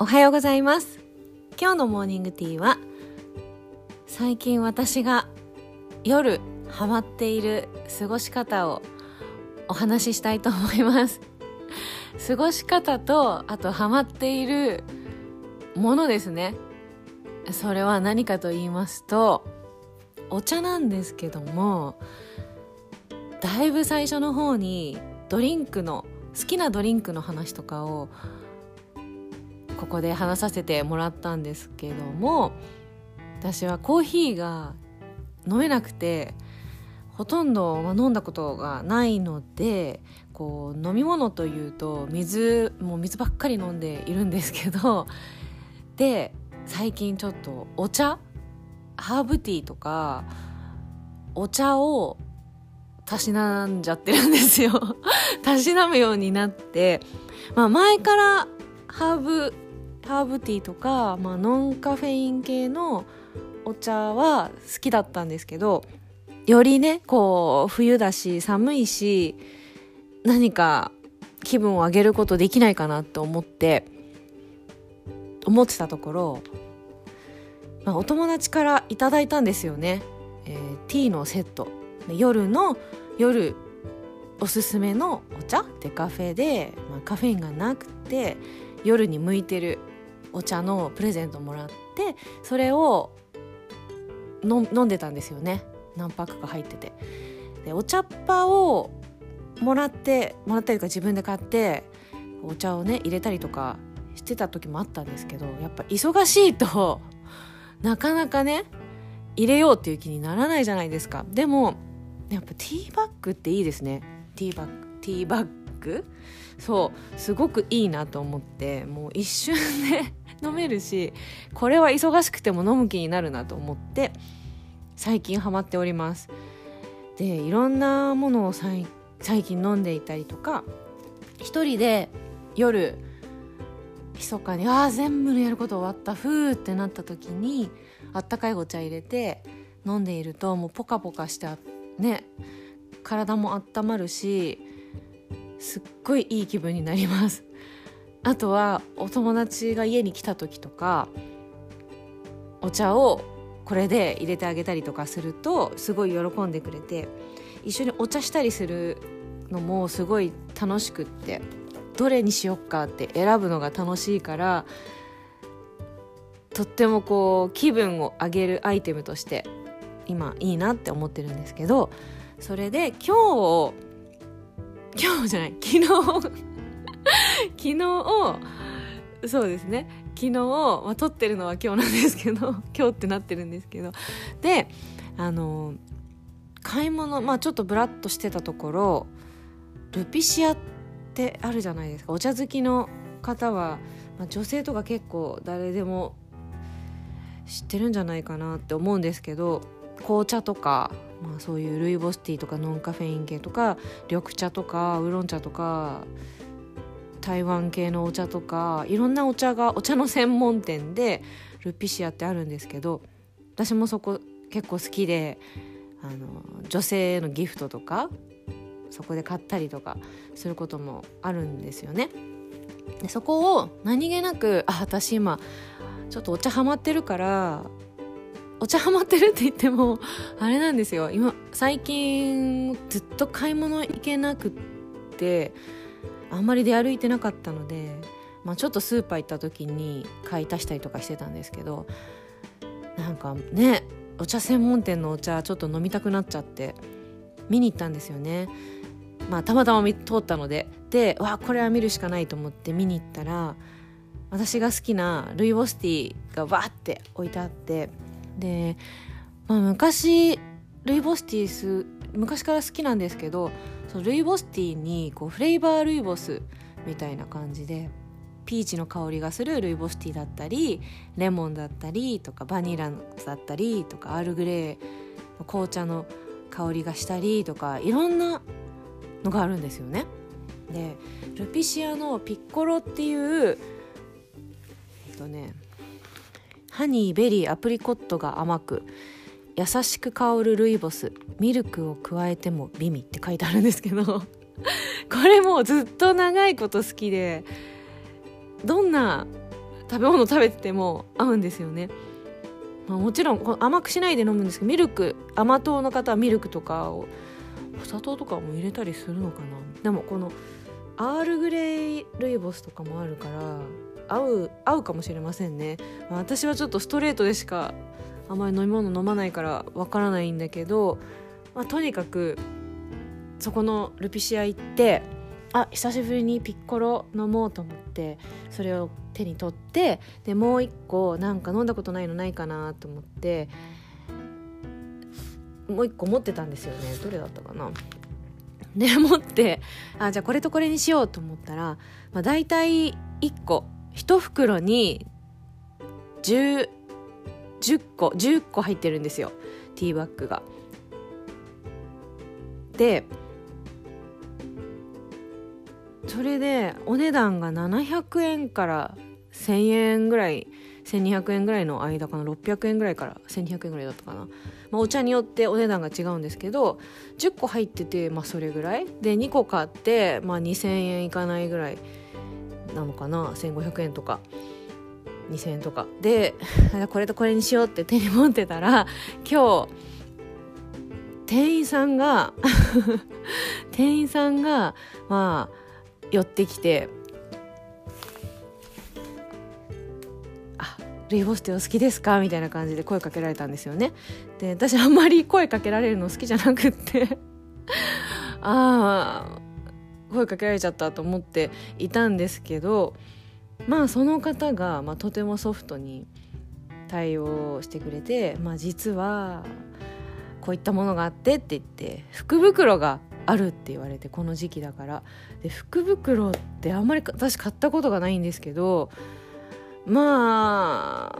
おはようございます。今日のモーニングティーは最近私が夜ハマっている過ごし方をお話ししたいと思います。過ごし方とあとハマっているものですね。それは何かと言いますとお茶なんですけどもだいぶ最初の方にドリンクの好きなドリンクの話とかをここで話させてもらったんですけども私はコーヒーが飲めなくてほとんど飲んだことがないのでこう飲み物というと水もう水ばっかり飲んでいるんですけどで最近ちょっとお茶ハーブティーとかお茶をたしなんじゃってるんですよ。たしなむようになって、まあ、前からハーブハーブティーとか、まあ、ノンカフェイン系のお茶は好きだったんですけどよりねこう冬だし寒いし何か気分を上げることできないかなと思って思ってたところ、まあ、お友達からいただいたんですよね、えー、ティーのセット。夜の夜おすすめのお茶デカフェで、まあ、カフェインがなくて夜に向いてるお茶のプレゼントもらってそれを飲んでたんですよね。何パックか入ってて。でお茶っ葉をもらってもらったりとか自分で買ってお茶をね入れたりとかしてた時もあったんですけどやっぱ忙しいと なかなかね入れようっていう気にならないじゃないですか。でもやっぱティーバッグっていいですね。ティーバッグティーバッグ？そうすごくいいなと思ってもう一瞬で飲めるしこれは忙しくても飲む気になるなと思って最近ハマっております。でいろんなものを最近飲んでいたりとか一人で夜密かにああ全部のやること終わったふーってなった時にあったかいお茶入れて飲んでいるともうポカポカしてね体も温まるしすっごいいい気分になります。あとはお友達が家に来た時とかお茶をこれで入れてあげたりとかするとすごい喜んでくれて一緒にお茶したりするのもすごい楽しくってどれにしよっかって選ぶのが楽しいからとってもこう気分を上げるアイテムとして今いいなって思ってるんですけどそれで今日今日じゃない昨日 昨日そうですね。昨日、まあ、撮ってるのは今日なんですけど 今日ってなってるんですけど。であの買い物まあちょっとブラッとしてたところルピシアってあるじゃないですか。お茶好きの方は、まあ、女性とか結構誰でも知ってるんじゃないかなって思うんですけど紅茶とかまあ、そういうルイボスティーとかノンカフェイン系とか緑茶とかウーロン茶とか台湾系のお茶とかいろんなお茶がお茶の専門店でルピシアってあるんですけど私もそこ結構好きであの女性へのギフトとかそこで買ったりとかすることもあるんですよね。でそこを何気なくあ私今ちょっとお茶ハマってるからお茶ハマってるって言ってもあれなんですよ今最近ずっと買い物行けなくってあんまり出歩いてなかったので、まあ、ちょっとスーパー行った時に買い足したりとかしてたんですけどなんかねお茶専門店のお茶ちょっと飲みたくなっちゃって見に行ったんですよね。まあ、たまたま通ったのででわこれは見るしかないと思って見に行ったら私が好きなルイボスティーがわーって置いてあってで、まあ、昔ルイボスティース昔から好きなんですけどそのルイボスティーにこうフレーバールイボスみたいな感じでピーチの香りがするルイボスティーだったりレモンだったりとかバニラだったりとかアールグレーの紅茶の香りがしたりとかいろんなのがあるんですよね。でルピシアのピッコロっていうえっとねハニーベリーアプリコットが甘く優しく香るルイボスミルクを加えても美味って書いてあるんですけど これもうずっと長いこと好きでどんな食べ物食べてても合うんですよね、まあ、もちろん甘くしないで飲むんですけどミルク甘党の方はミルクとかをお砂糖とかも入れたりするのかな。でもこのアールグレイルイボスとかもあるから合う合うかもしれませんね、まあ、私はちょっとストレートでしかあまり飲み物飲まないからわからないんだけど、まあ、とにかくそこのルピシア行ってあ久しぶりにピッコロ飲もうと思ってそれを手に取ってでもう一個なんか飲んだことないのないかなと思ってもう一個持ってたんですよね。どれだったかな。で持ってあじゃあこれとこれにしようと思ったら、まあ、大体1個1袋に 10, 10個10個入ってるんですよ。ティーバッグが。でそれでお値段が700円から1000円ぐらい1200円ぐらいの間かな？600円ぐらいから1200円ぐらいだったかな、まあ、お茶によってお値段が違うんですけど10個入ってて、まあ、それぐらい。で2個買って、まあ、2000円いかないぐらいなのかな？1500円とか。2000円とかで これとこれにしようって手に持ってたら今日店員さんが 店員さんがまあ寄ってきてあルイボスティーお好きですか?」みたいな感じで声かけられたんですよね。で私あんまり声かけられるの好きじゃなくって ああ声かけられちゃったと思っていたんですけどまあその方が、まあ、とてもソフトに対応してくれて、まあ、実はこういったものがあってって言って福袋があるって言われてこの時期だからで福袋ってあんまり私買ったことがないんですけどま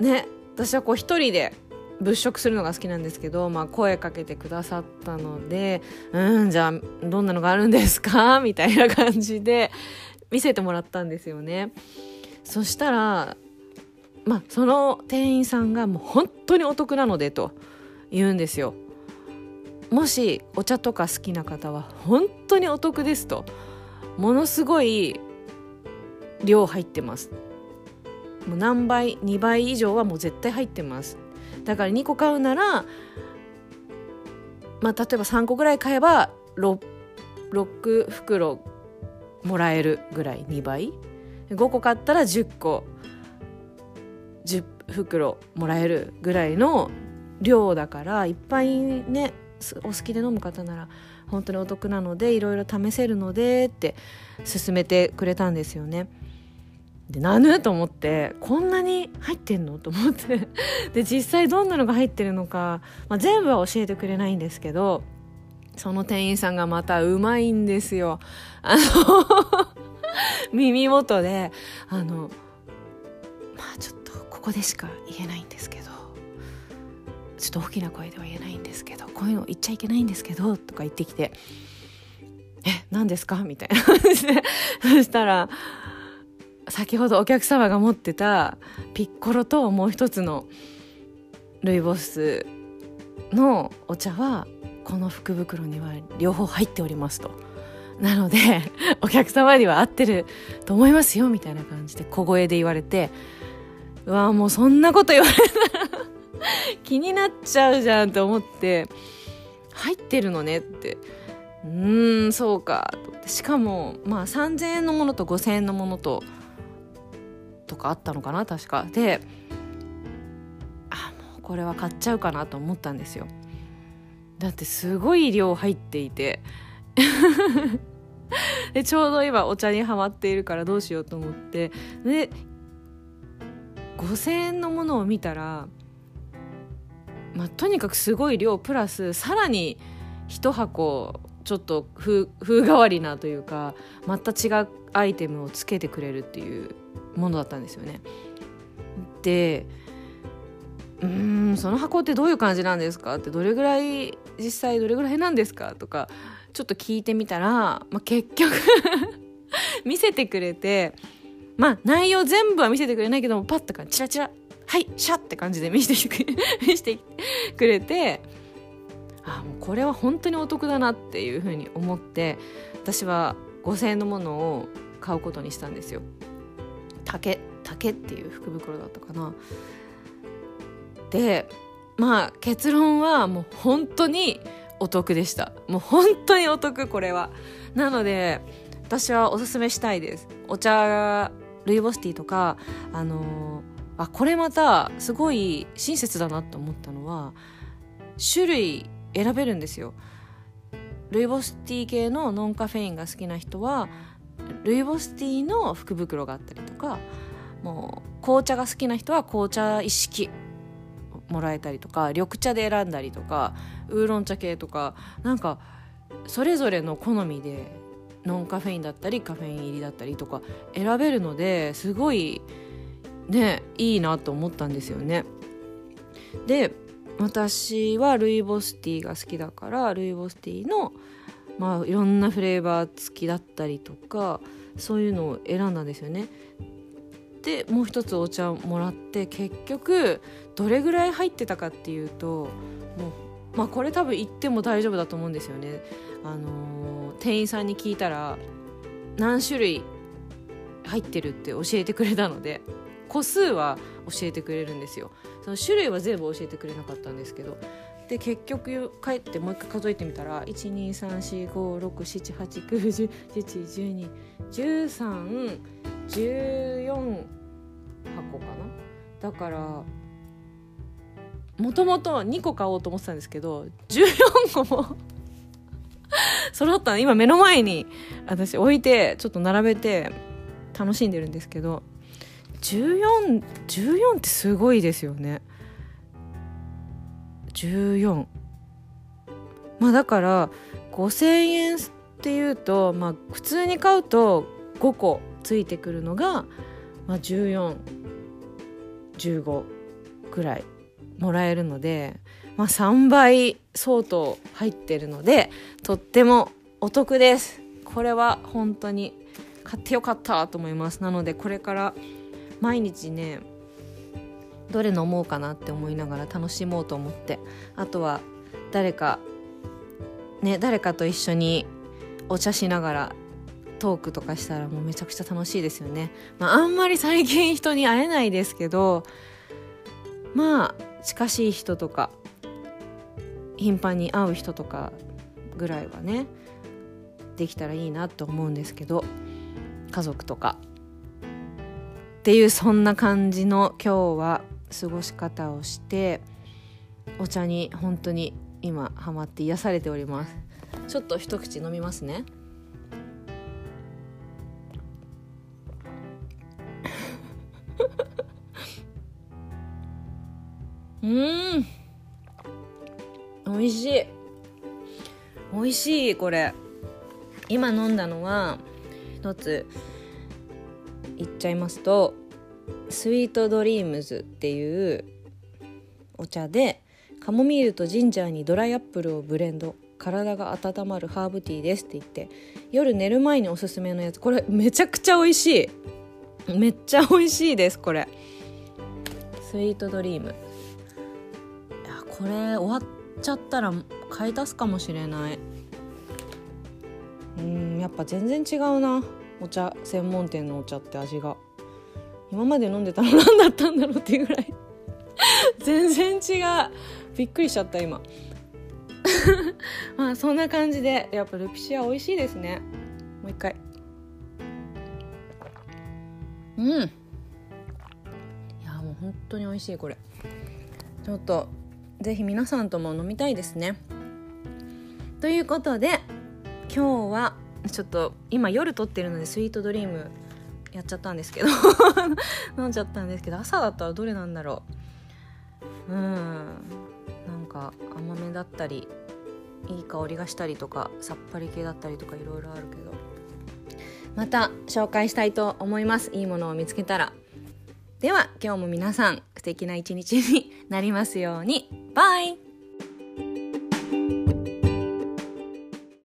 あね私はこう一人で物色するのが好きなんですけど、まあ、声かけてくださったので「うんじゃあどんなのがあるんですか?」みたいな感じで見せてもらったんですよね。そしたらまあその店員さんがもう本当にお得なのでと言うんですよ。もしお茶とか好きな方は本当にお得ですとものすごい量入ってますもう何倍2倍以上はもう絶対入ってますだから2個買うならまあ例えば3個ぐらい買えば 6, 6袋もらえるぐらい2倍。5個買ったら10個。10袋もらえるぐらいの量だからいっぱいねお好きで飲む方なら本当にお得なのでいろいろ試せるのでって勧めてくれたんですよね。でなぬと思ってこんなに入ってんのと思って。で実際どんなのが入ってるのか、まあ、全部は教えてくれないんですけどその店員さんがまたうまいんですよあの 耳元であのまあちょっとここでしか言えないんですけどちょっと大きな声では言えないんですけどこういうの言っちゃいけないんですけどとか言ってきて「え何ですか?」みたいな感じでそしたら先ほどお客様が持ってたピッコロともう一つのルイボスのお茶はこの福袋には両方入っておりますと。なので お客様には合ってると思いますよみたいな感じで小声で言われてうわもうそんなこと言われたら 気になっちゃうじゃんと思って入ってるのねって。うーんそうかとしかもまあ3000円のものと5000円のものととかあったのかな確か。であもうこれは買っちゃうかなと思ったんですよ。だってすごい量入っていて でちょうど今お茶にはまっているからどうしようと思ってで5,000円のものを見たら、まあ、とにかくすごい量プラスさらに1箱ちょっと風風変わりなというかまた違うアイテムをつけてくれるっていうものだったんですよね。でうんその箱ってどういう感じなんですかってどれぐらい実際どれぐらいなんですかとかちょっと聞いてみたら、まあ、結局 見せてくれてまあ内容全部は見せてくれないけどもパッとかチラチラはいシャッって感じで見せてくれ見せてくれてあもうこれは本当にお得だなっていうふうに思って私は5,000円のものを買うことにしたんですよ。竹竹っていう福袋だったかなでまあ結論はもう本当にお得でした。もう本当にお得これは。なので私はおすすめしたいです。お茶ルイボスティーとかあのー、あこれまたすごい親切だなと思ったのは種類選べるんですよ。ルイボスティー系のノンカフェインが好きな人はルイボスティーの福袋があったりとかもう紅茶が好きな人は紅茶一式もらえたりとか緑茶で選んだりとかウーロン茶系とかなんかそれぞれの好みでノンカフェインだったりカフェイン入りだったりとか選べるのですごいねいいなと思ったんですよね。で私はルイボスティーが好きだからルイボスティーのまあいろんなフレーバー付きだったりとかそういうのを選んだんですよね。でもう一つお茶をもらって結局どれぐらい入ってたかっていうともうまあこれ多分言っても大丈夫だと思うんですよね。あのー、店員さんに聞いたら何種類入ってるって教えてくれたので個数は教えてくれるんですよその種類は全部教えてくれなかったんですけどで結局帰ってもう一回数えてみたら14箱かな？だからもともと2個買おうと思ってたんですけど14個も 揃ったの。今目の前に私置いてちょっと並べて楽しんでるんですけど1414 14ってすごいですよね。14まあだから5,000円っていうとまあ普通に買うと5個。ついてくるのが、まあ、1415ぐらいもらえるので、まあ、3倍相当入ってるのでとってもお得です。これは本当に買ってよかったと思います。なのでこれから毎日ねどれ飲もうかなって思いながら楽しもうと思ってあとは誰かね誰かと一緒にお茶しながらトークとかしたらもうめちゃくちゃ楽しいですよね、まあ、あんまり最近人に会えないですけどまあ近しい人とか頻繁に会う人とかぐらいはねできたらいいなと思うんですけど家族とか。っていうそんな感じの今日は過ごし方をしてお茶に本当に今ハマって癒されております。ちょっと一口飲みますね。うん。美味しい。美味しいこれ。今飲んだのは一つ言っちゃいますとスイートドリームズっていうお茶でカモミールとジンジャーにドライアップルをブレンド。体が温まるハーブティーですって言って夜寝る前におすすめのやつ。これめちゃくちゃ美味しい。めっちゃ美味しいですこれ。スイートドリーム。これ終わっちゃったら買い足すかもしれない。うんやっぱ全然違うな。お茶専門店のお茶って味が。今まで飲んでたの何だったんだろうっていうぐらい。全然違う。びっくりしちゃった今。まあそんな感じでやっぱルピシア美味しいですね。もう一回。うん。いやもう本当に美味しいこれ。ちょっとぜひ皆さんとも飲みたいですね。ということで今日はちょっと今夜撮ってるのでスイートドリームやっちゃったんですけど 飲んじゃったんですけど朝だったらどれなんだろう。うん。なんか甘めだったりいい香りがしたりとかさっぱり系だったりとかいろいろあるけど。また紹介したいと思います。いいものを見つけたらでは今日も皆さん素敵な一日になりますように。バイ。